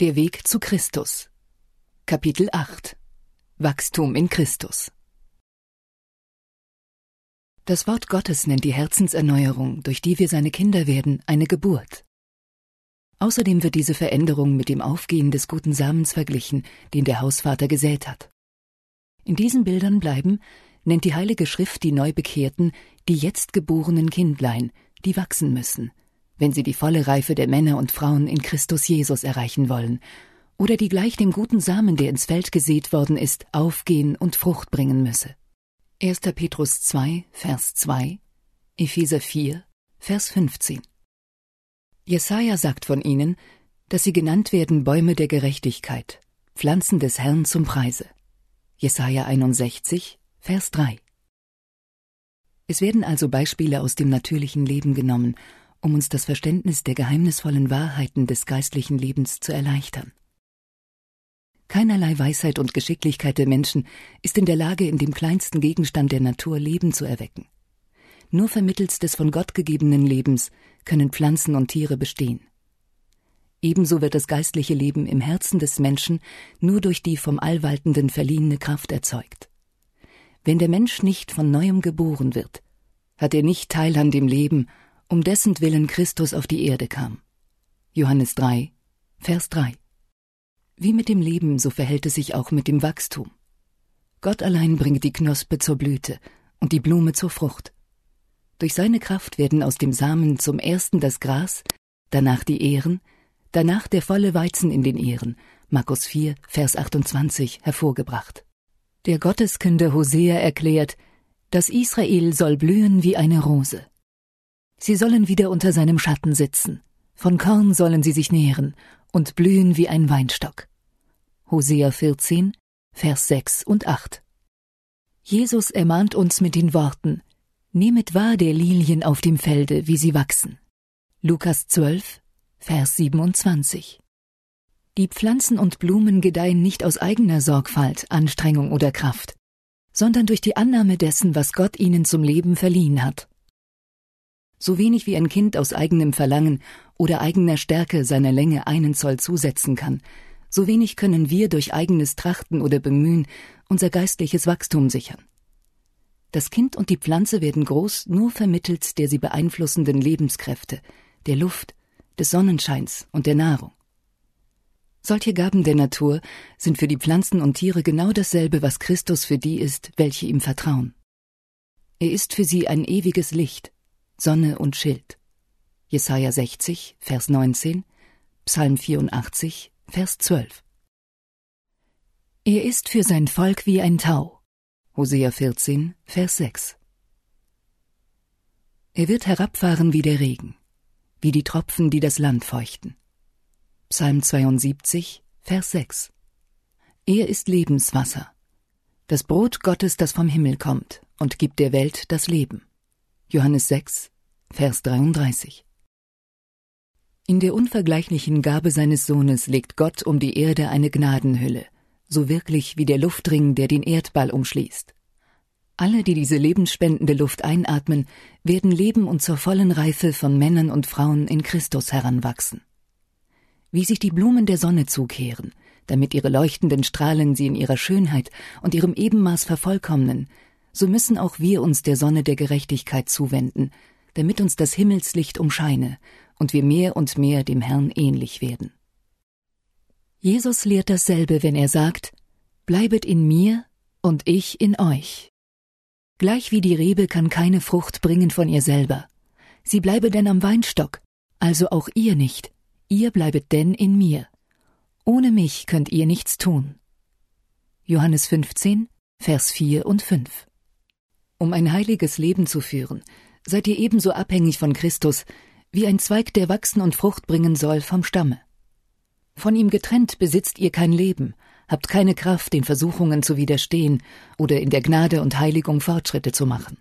Der Weg zu Christus. Kapitel 8 Wachstum in Christus. Das Wort Gottes nennt die Herzenserneuerung, durch die wir seine Kinder werden, eine Geburt. Außerdem wird diese Veränderung mit dem Aufgehen des guten Samens verglichen, den der Hausvater gesät hat. In diesen Bildern bleiben, nennt die Heilige Schrift die Neubekehrten die jetzt geborenen Kindlein, die wachsen müssen, wenn sie die volle Reife der Männer und Frauen in Christus Jesus erreichen wollen, oder die gleich dem guten Samen, der ins Feld gesät worden ist, aufgehen und Frucht bringen müsse. 1. Petrus 2, Vers 2, Epheser 4, Vers 15. Jesaja sagt von ihnen, dass sie genannt werden Bäume der Gerechtigkeit, Pflanzen des Herrn zum Preise. Jesaja 61, Vers 3. Es werden also Beispiele aus dem natürlichen Leben genommen, um uns das Verständnis der geheimnisvollen Wahrheiten des geistlichen Lebens zu erleichtern. Keinerlei Weisheit und Geschicklichkeit der Menschen ist in der Lage, in dem kleinsten Gegenstand der Natur Leben zu erwecken. Nur vermittels des von Gott gegebenen Lebens können Pflanzen und Tiere bestehen. Ebenso wird das geistliche Leben im Herzen des Menschen nur durch die vom Allwaltenden verliehene Kraft erzeugt. Wenn der Mensch nicht von neuem geboren wird, hat er nicht Teil an dem Leben, um dessen Willen Christus auf die Erde kam. Johannes 3, Vers 3. Wie mit dem Leben, so verhält es sich auch mit dem Wachstum. Gott allein bringt die Knospe zur Blüte und die Blume zur Frucht. Durch seine Kraft werden aus dem Samen zum ersten das Gras, danach die Ehren, danach der volle Weizen in den Ehren, Markus 4, Vers 28, hervorgebracht. Der Gotteskinde Hosea erklärt, das Israel soll blühen wie eine Rose. Sie sollen wieder unter seinem Schatten sitzen, von Korn sollen sie sich nähren und blühen wie ein Weinstock. Hosea 14, Vers 6 und 8. Jesus ermahnt uns mit den Worten, Nehmet wahr der Lilien auf dem Felde, wie sie wachsen. Lukas 12, Vers 27. Die Pflanzen und Blumen gedeihen nicht aus eigener Sorgfalt, Anstrengung oder Kraft, sondern durch die Annahme dessen, was Gott ihnen zum Leben verliehen hat. So wenig wie ein Kind aus eigenem Verlangen oder eigener Stärke seiner Länge einen Zoll zusetzen kann, so wenig können wir durch eigenes Trachten oder Bemühen unser geistliches Wachstum sichern. Das Kind und die Pflanze werden groß nur vermittels der sie beeinflussenden Lebenskräfte, der Luft, des Sonnenscheins und der Nahrung. Solche Gaben der Natur sind für die Pflanzen und Tiere genau dasselbe, was Christus für die ist, welche ihm vertrauen. Er ist für sie ein ewiges Licht, Sonne und Schild. Jesaja 60, Vers 19, Psalm 84, Vers 12. Er ist für sein Volk wie ein Tau. Hosea 14, Vers 6. Er wird herabfahren wie der Regen, wie die Tropfen, die das Land feuchten. Psalm 72, Vers 6. Er ist Lebenswasser, das Brot Gottes, das vom Himmel kommt und gibt der Welt das Leben. Johannes 6, Vers 33. In der unvergleichlichen Gabe seines Sohnes legt Gott um die Erde eine Gnadenhülle, so wirklich wie der Luftring, der den Erdball umschließt. Alle, die diese lebensspendende Luft einatmen, werden leben und zur vollen Reife von Männern und Frauen in Christus heranwachsen. Wie sich die Blumen der Sonne zukehren, damit ihre leuchtenden Strahlen sie in ihrer Schönheit und ihrem Ebenmaß vervollkommnen, so müssen auch wir uns der Sonne der Gerechtigkeit zuwenden, damit uns das Himmelslicht umscheine und wir mehr und mehr dem Herrn ähnlich werden. Jesus lehrt dasselbe, wenn er sagt, Bleibet in mir und ich in euch. Gleich wie die Rebe kann keine Frucht bringen von ihr selber. Sie bleibe denn am Weinstock, also auch ihr nicht, ihr bleibet denn in mir. Ohne mich könnt ihr nichts tun. Johannes 15, Vers 4 und 5. Um ein heiliges Leben zu führen, seid ihr ebenso abhängig von Christus, wie ein Zweig, der wachsen und Frucht bringen soll, vom Stamme. Von ihm getrennt besitzt ihr kein Leben, habt keine Kraft, den Versuchungen zu widerstehen oder in der Gnade und Heiligung Fortschritte zu machen.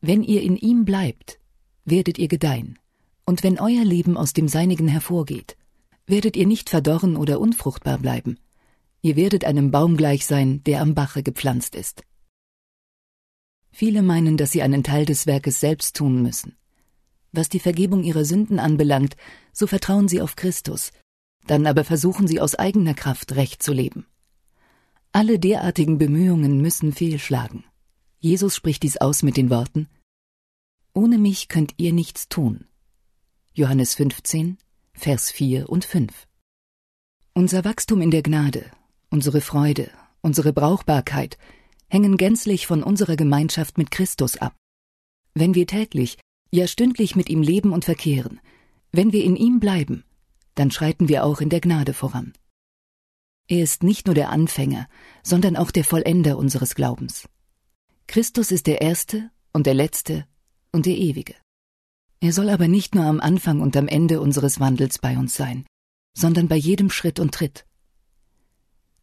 Wenn ihr in ihm bleibt, werdet ihr gedeihen, und wenn euer Leben aus dem Seinigen hervorgeht, werdet ihr nicht verdorren oder unfruchtbar bleiben, ihr werdet einem Baum gleich sein, der am Bache gepflanzt ist. Viele meinen, dass sie einen Teil des Werkes selbst tun müssen. Was die Vergebung ihrer Sünden anbelangt, so vertrauen sie auf Christus, dann aber versuchen sie aus eigener Kraft recht zu leben. Alle derartigen Bemühungen müssen fehlschlagen. Jesus spricht dies aus mit den Worten Ohne mich könnt ihr nichts tun. Johannes 15, Vers 4 und 5. Unser Wachstum in der Gnade, unsere Freude, unsere Brauchbarkeit hängen gänzlich von unserer Gemeinschaft mit Christus ab. Wenn wir täglich, ja stündlich mit ihm leben und verkehren, wenn wir in ihm bleiben, dann schreiten wir auch in der Gnade voran. Er ist nicht nur der Anfänger, sondern auch der Vollender unseres Glaubens. Christus ist der Erste und der Letzte und der Ewige. Er soll aber nicht nur am Anfang und am Ende unseres Wandels bei uns sein, sondern bei jedem Schritt und Tritt.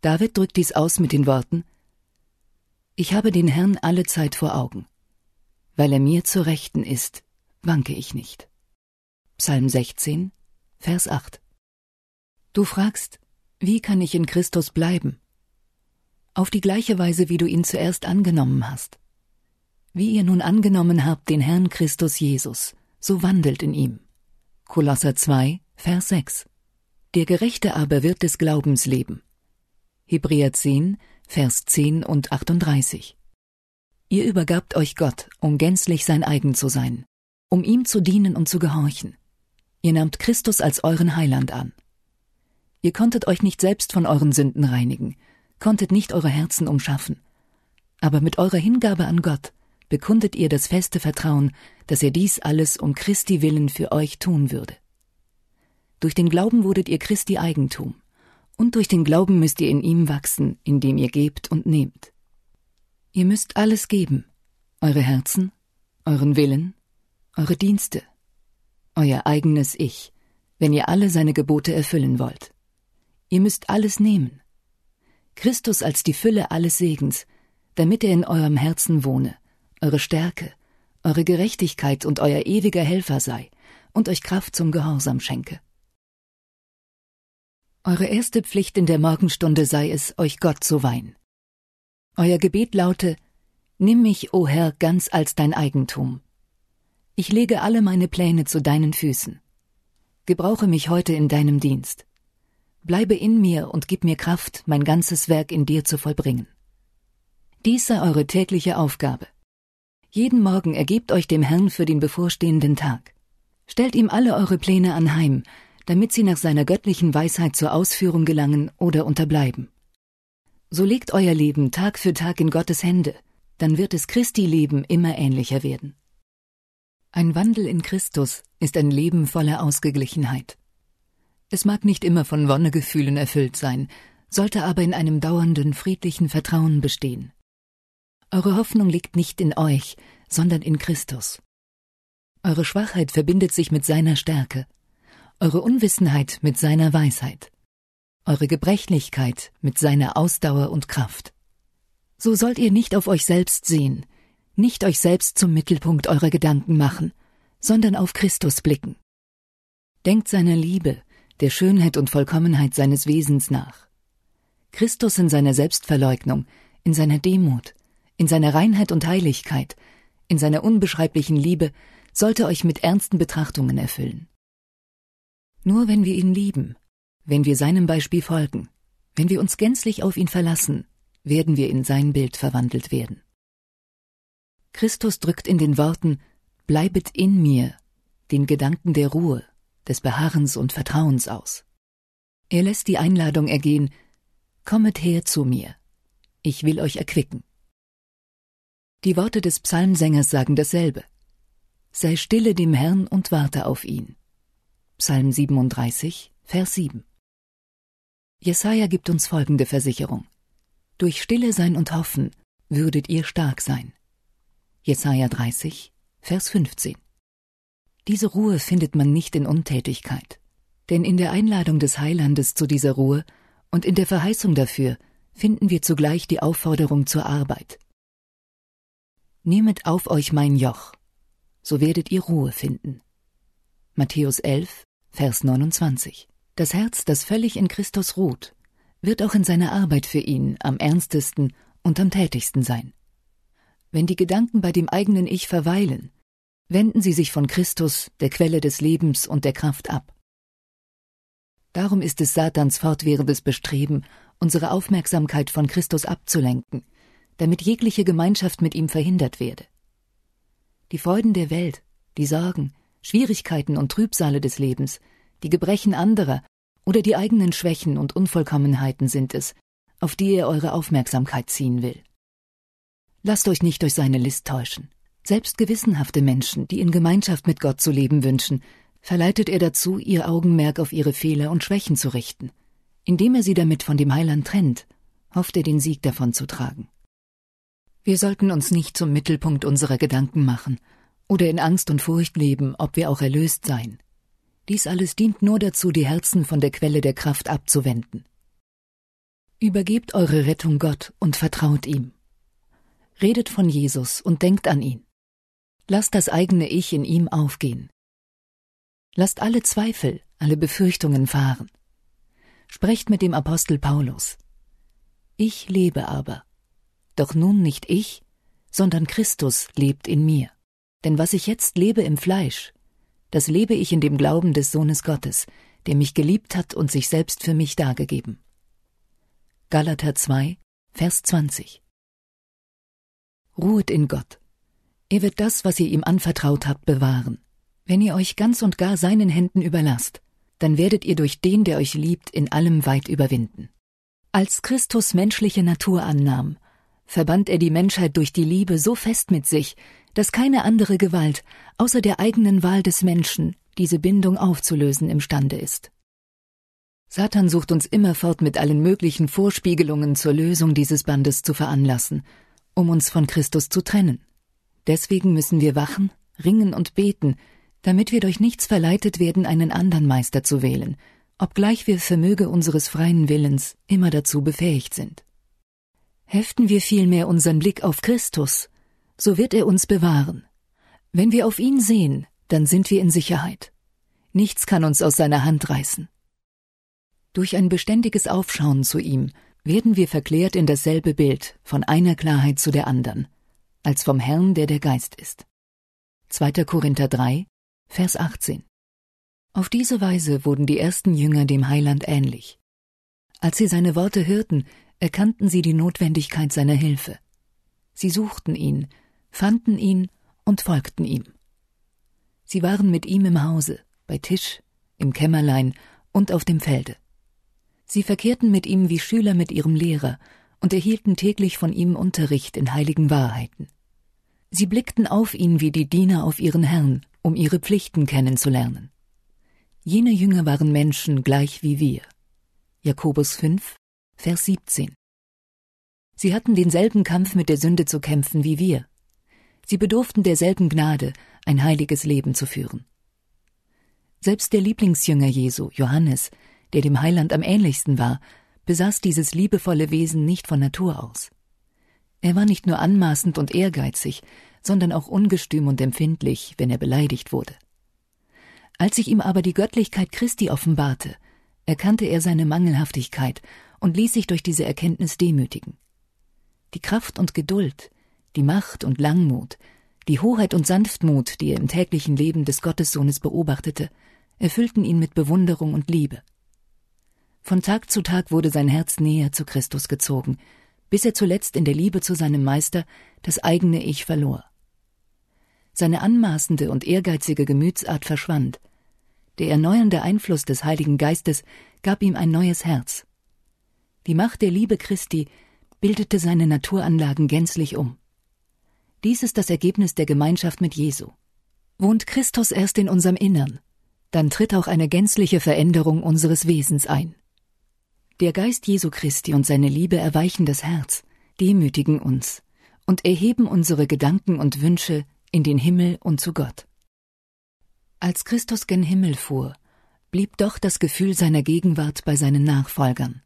David drückt dies aus mit den Worten Ich habe den Herrn alle Zeit vor Augen. Weil er mir zur Rechten ist, wanke ich nicht. Psalm 16, Vers 8. Du fragst, wie kann ich in Christus bleiben? Auf die gleiche Weise, wie du ihn zuerst angenommen hast. Wie ihr nun angenommen habt den Herrn Christus Jesus, so wandelt in ihm. Kolosser 2, Vers 6. Der Gerechte aber wird des Glaubens leben. Hebräer 10, Vers 10 und 38. Ihr übergabt euch Gott, um gänzlich sein eigen zu sein, um ihm zu dienen und zu gehorchen. Ihr nahmt Christus als euren Heiland an. Ihr konntet euch nicht selbst von euren Sünden reinigen, konntet nicht eure Herzen umschaffen. Aber mit eurer Hingabe an Gott bekundet ihr das feste Vertrauen, dass er dies alles um Christi willen für euch tun würde. Durch den Glauben wurdet ihr Christi Eigentum, und durch den Glauben müsst ihr in ihm wachsen, indem ihr gebt und nehmt. Ihr müsst alles geben, eure Herzen, euren Willen, eure Dienste, euer eigenes Ich, wenn ihr alle seine Gebote erfüllen wollt. Ihr müsst alles nehmen. Christus als die Fülle alles Segens, damit er in eurem Herzen wohne, eure Stärke, eure Gerechtigkeit und euer ewiger Helfer sei und euch Kraft zum Gehorsam schenke. Eure erste Pflicht in der Morgenstunde sei es, euch Gott zu weihen. Euer Gebet laute, Nimm mich, o Herr, ganz als dein Eigentum. Ich lege alle meine Pläne zu deinen Füßen. Gebrauche mich heute in deinem Dienst. Bleibe in mir und gib mir Kraft, mein ganzes Werk in dir zu vollbringen. Dies sei eure tägliche Aufgabe. Jeden Morgen ergebt euch dem Herrn für den bevorstehenden Tag. Stellt ihm alle eure Pläne anheim, damit sie nach seiner göttlichen Weisheit zur Ausführung gelangen oder unterbleiben. So legt euer Leben Tag für Tag in Gottes Hände, dann wird es Christi Leben immer ähnlicher werden. Ein Wandel in Christus ist ein Leben voller Ausgeglichenheit. Es mag nicht immer von Wonnegefühlen erfüllt sein, sollte aber in einem dauernden friedlichen Vertrauen bestehen. Eure Hoffnung liegt nicht in euch, sondern in Christus. Eure Schwachheit verbindet sich mit seiner Stärke, eure Unwissenheit mit seiner Weisheit, eure Gebrechlichkeit mit seiner Ausdauer und Kraft. So sollt ihr nicht auf euch selbst sehen, nicht euch selbst zum Mittelpunkt eurer Gedanken machen, sondern auf Christus blicken. Denkt seiner Liebe, der Schönheit und Vollkommenheit seines Wesens nach. Christus in seiner Selbstverleugnung, in seiner Demut, in seiner Reinheit und Heiligkeit, in seiner unbeschreiblichen Liebe sollte euch mit ernsten Betrachtungen erfüllen. Nur wenn wir ihn lieben, wenn wir seinem Beispiel folgen, wenn wir uns gänzlich auf ihn verlassen, werden wir in sein Bild verwandelt werden. Christus drückt in den Worten Bleibet in mir den Gedanken der Ruhe, des Beharrens und Vertrauens aus. Er lässt die Einladung ergehen Kommet her zu mir, ich will euch erquicken. Die Worte des Psalmsängers sagen dasselbe. Sei stille dem Herrn und warte auf ihn. Psalm 37, Vers 7. Jesaja gibt uns folgende Versicherung. Durch Stille sein und Hoffen würdet ihr stark sein. Jesaja 30, Vers 15. Diese Ruhe findet man nicht in Untätigkeit. Denn in der Einladung des Heilandes zu dieser Ruhe und in der Verheißung dafür finden wir zugleich die Aufforderung zur Arbeit. Nehmet auf euch mein Joch, so werdet ihr Ruhe finden. Matthäus 11, Vers 29. Das Herz, das völlig in Christus ruht, wird auch in seiner Arbeit für ihn am ernstesten und am tätigsten sein. Wenn die Gedanken bei dem eigenen Ich verweilen, wenden sie sich von Christus, der Quelle des Lebens und der Kraft ab. Darum ist es Satans fortwährendes Bestreben, unsere Aufmerksamkeit von Christus abzulenken, damit jegliche Gemeinschaft mit ihm verhindert werde. Die Freuden der Welt, die Sorgen, Schwierigkeiten und Trübsale des Lebens, die Gebrechen anderer oder die eigenen Schwächen und Unvollkommenheiten sind es, auf die er eure Aufmerksamkeit ziehen will. Lasst euch nicht durch seine List täuschen. Selbst gewissenhafte Menschen, die in Gemeinschaft mit Gott zu leben wünschen, verleitet er dazu, ihr Augenmerk auf ihre Fehler und Schwächen zu richten. Indem er sie damit von dem Heiland trennt, hofft er den Sieg davon zu tragen. Wir sollten uns nicht zum Mittelpunkt unserer Gedanken machen oder in Angst und Furcht leben, ob wir auch erlöst seien. Dies alles dient nur dazu, die Herzen von der Quelle der Kraft abzuwenden. Übergebt eure Rettung Gott und vertraut ihm. Redet von Jesus und denkt an ihn. Lasst das eigene Ich in ihm aufgehen. Lasst alle Zweifel, alle Befürchtungen fahren. Sprecht mit dem Apostel Paulus. Ich lebe aber. Doch nun nicht ich, sondern Christus lebt in mir. Denn was ich jetzt lebe im Fleisch, das lebe ich in dem Glauben des Sohnes Gottes, der mich geliebt hat und sich selbst für mich dargegeben. Galater 2, Vers 20 Ruhet in Gott. Er wird das, was ihr ihm anvertraut habt, bewahren. Wenn ihr euch ganz und gar seinen Händen überlasst, dann werdet ihr durch den, der euch liebt, in allem weit überwinden. Als Christus menschliche Natur annahm, verband er die Menschheit durch die Liebe so fest mit sich, dass keine andere Gewalt außer der eigenen Wahl des Menschen diese Bindung aufzulösen imstande ist. Satan sucht uns immerfort mit allen möglichen Vorspiegelungen zur Lösung dieses Bandes zu veranlassen, um uns von Christus zu trennen. Deswegen müssen wir wachen, ringen und beten, damit wir durch nichts verleitet werden, einen anderen Meister zu wählen, obgleich wir vermöge unseres freien Willens immer dazu befähigt sind. Heften wir vielmehr unseren Blick auf Christus, so wird er uns bewahren. Wenn wir auf ihn sehen, dann sind wir in Sicherheit. Nichts kann uns aus seiner Hand reißen. Durch ein beständiges Aufschauen zu ihm werden wir verklärt in dasselbe Bild, von einer Klarheit zu der anderen, als vom Herrn, der der Geist ist. 2. Korinther 3, Vers 18. Auf diese Weise wurden die ersten Jünger dem Heiland ähnlich. Als sie seine Worte hörten, erkannten sie die Notwendigkeit seiner Hilfe. Sie suchten ihn, fanden ihn und folgten ihm. Sie waren mit ihm im Hause, bei Tisch, im Kämmerlein und auf dem Felde. Sie verkehrten mit ihm wie Schüler mit ihrem Lehrer und erhielten täglich von ihm Unterricht in heiligen Wahrheiten. Sie blickten auf ihn wie die Diener auf ihren Herrn um ihre Pflichten kennenzulernen. Jene Jünger waren Menschen gleich wie wir. Jakobus 5, Vers 17. Sie hatten denselben Kampf mit der Sünde zu kämpfen wie wir. Sie bedurften derselben Gnade, ein heiliges Leben zu führen. Selbst der Lieblingsjünger Jesu, Johannes, der dem Heiland am ähnlichsten war, besaß dieses liebevolle Wesen nicht von Natur aus. Er war nicht nur anmaßend und ehrgeizig, sondern auch ungestüm und empfindlich, wenn er beleidigt wurde. Als sich ihm aber die Göttlichkeit Christi offenbarte, erkannte er seine Mangelhaftigkeit und ließ sich durch diese Erkenntnis demütigen. Die Kraft und Geduld, die Macht und Langmut, die Hoheit und Sanftmut, die er im täglichen Leben des Gottessohnes beobachtete, erfüllten ihn mit Bewunderung und Liebe. Von Tag zu Tag wurde sein Herz näher zu Christus gezogen, bis er zuletzt in der Liebe zu seinem Meister das eigene Ich verlor. Seine anmaßende und ehrgeizige Gemütsart verschwand. Der erneuernde Einfluss des Heiligen Geistes gab ihm ein neues Herz. Die Macht der Liebe Christi bildete seine Naturanlagen gänzlich um. Dies ist das Ergebnis der Gemeinschaft mit Jesu. Wohnt Christus erst in unserem Innern, dann tritt auch eine gänzliche Veränderung unseres Wesens ein. Der Geist Jesu Christi und seine Liebe erweichen das Herz, demütigen uns und erheben unsere Gedanken und Wünsche in den Himmel und zu Gott. Als Christus gen Himmel fuhr, blieb doch das Gefühl seiner Gegenwart bei seinen Nachfolgern.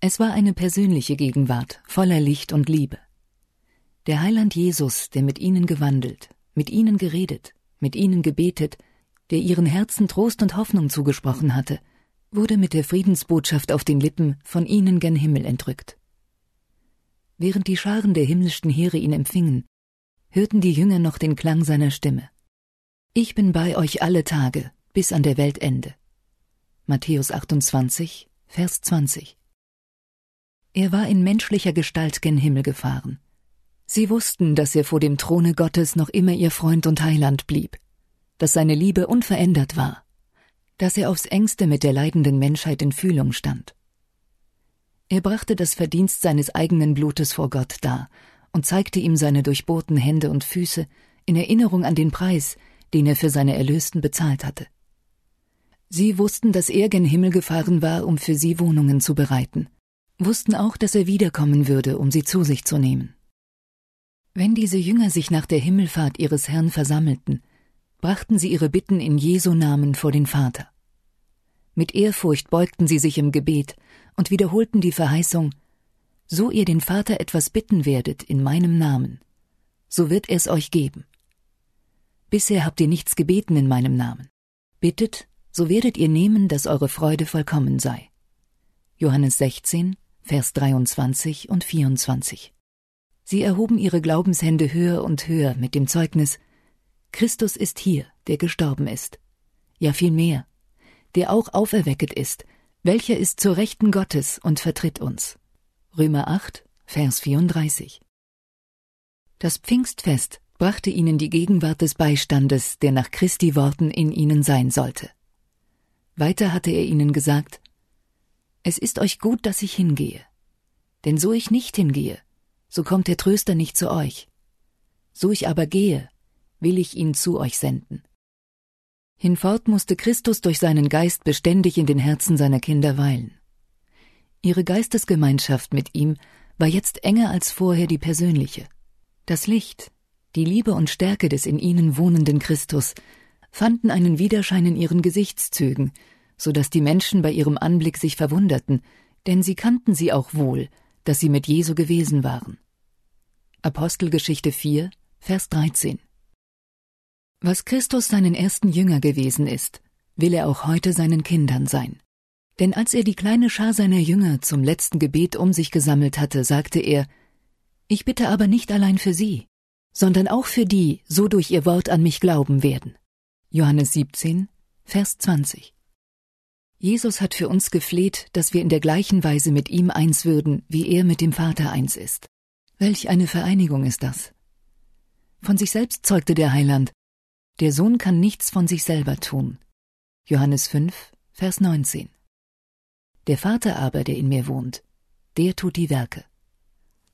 Es war eine persönliche Gegenwart, voller Licht und Liebe. Der Heiland Jesus, der mit ihnen gewandelt, mit ihnen geredet, mit ihnen gebetet, der ihren Herzen Trost und Hoffnung zugesprochen hatte, wurde mit der Friedensbotschaft auf den Lippen von ihnen gen Himmel entrückt. Während die Scharen der himmlischen Heere ihn empfingen, hörten die Jünger noch den Klang seiner Stimme. Ich bin bei euch alle Tage, bis an der Weltende. Matthäus 28, Vers 20. Er war in menschlicher Gestalt gen Himmel gefahren. Sie wussten, dass er vor dem Throne Gottes noch immer ihr Freund und Heiland blieb, dass seine Liebe unverändert war, dass er aufs engste mit der leidenden Menschheit in Fühlung stand. Er brachte das Verdienst seines eigenen Blutes vor Gott dar und zeigte ihm seine durchbohrten Hände und Füße in Erinnerung an den Preis, den er für seine Erlösten bezahlt hatte. Sie wussten, dass er gen Himmel gefahren war, um für sie Wohnungen zu bereiten, wussten auch, dass er wiederkommen würde, um sie zu sich zu nehmen. Wenn diese Jünger sich nach der Himmelfahrt ihres Herrn versammelten, brachten sie ihre Bitten in Jesu Namen vor den Vater. Mit Ehrfurcht beugten sie sich im Gebet und wiederholten die Verheißung So ihr den Vater etwas bitten werdet in meinem Namen, so wird er es euch geben. Bisher habt ihr nichts gebeten in meinem Namen. Bittet, so werdet ihr nehmen, dass eure Freude vollkommen sei. Johannes 16, Vers 23 und 24. Sie erhoben ihre Glaubenshände höher und höher mit dem Zeugnis, Christus ist hier, der gestorben ist. Ja viel mehr, der auch auferwecket ist, welcher ist zur Rechten Gottes und vertritt uns. Römer 8, Vers 34. Das Pfingstfest brachte ihnen die Gegenwart des Beistandes, der nach Christi Worten in ihnen sein sollte. Weiter hatte er ihnen gesagt, Es ist euch gut, dass ich hingehe. Denn so ich nicht hingehe, so kommt der Tröster nicht zu euch. So ich aber gehe, will ich ihn zu euch senden. Hinfort musste Christus durch seinen Geist beständig in den Herzen seiner Kinder weilen. Ihre Geistesgemeinschaft mit ihm war jetzt enger als vorher die persönliche. Das Licht, die Liebe und Stärke des in ihnen wohnenden Christus fanden einen Widerschein in ihren Gesichtszügen, so dass die Menschen bei ihrem Anblick sich verwunderten, denn sie kannten sie auch wohl, dass sie mit Jesu gewesen waren. Apostelgeschichte 4, Vers 13 Was Christus seinen ersten Jünger gewesen ist, will er auch heute seinen Kindern sein. Denn als er die kleine Schar seiner Jünger zum letzten Gebet um sich gesammelt hatte, sagte er, Ich bitte aber nicht allein für sie, sondern auch für die, so durch ihr Wort an mich glauben werden. Johannes 17, Vers 20. Jesus hat für uns gefleht, dass wir in der gleichen Weise mit ihm eins würden, wie er mit dem Vater eins ist. Welch eine Vereinigung ist das? Von sich selbst zeugte der Heiland, der Sohn kann nichts von sich selber tun. Johannes 5, Vers 19. Der Vater aber, der in mir wohnt, der tut die Werke.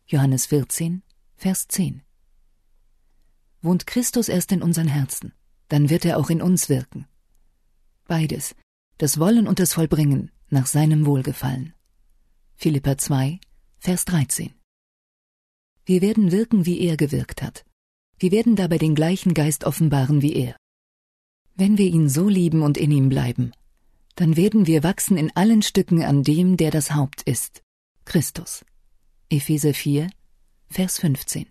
Johannes 14, Vers 10. Wohnt Christus erst in unseren Herzen, dann wird er auch in uns wirken. Beides, das Wollen und das Vollbringen, nach seinem Wohlgefallen. Philippa 2, Vers 13. Wir werden wirken, wie er gewirkt hat. Wir werden dabei den gleichen Geist offenbaren wie er. Wenn wir ihn so lieben und in ihm bleiben, dann werden wir wachsen in allen Stücken an dem, der das Haupt ist, Christus. Epheser 4, Vers 15.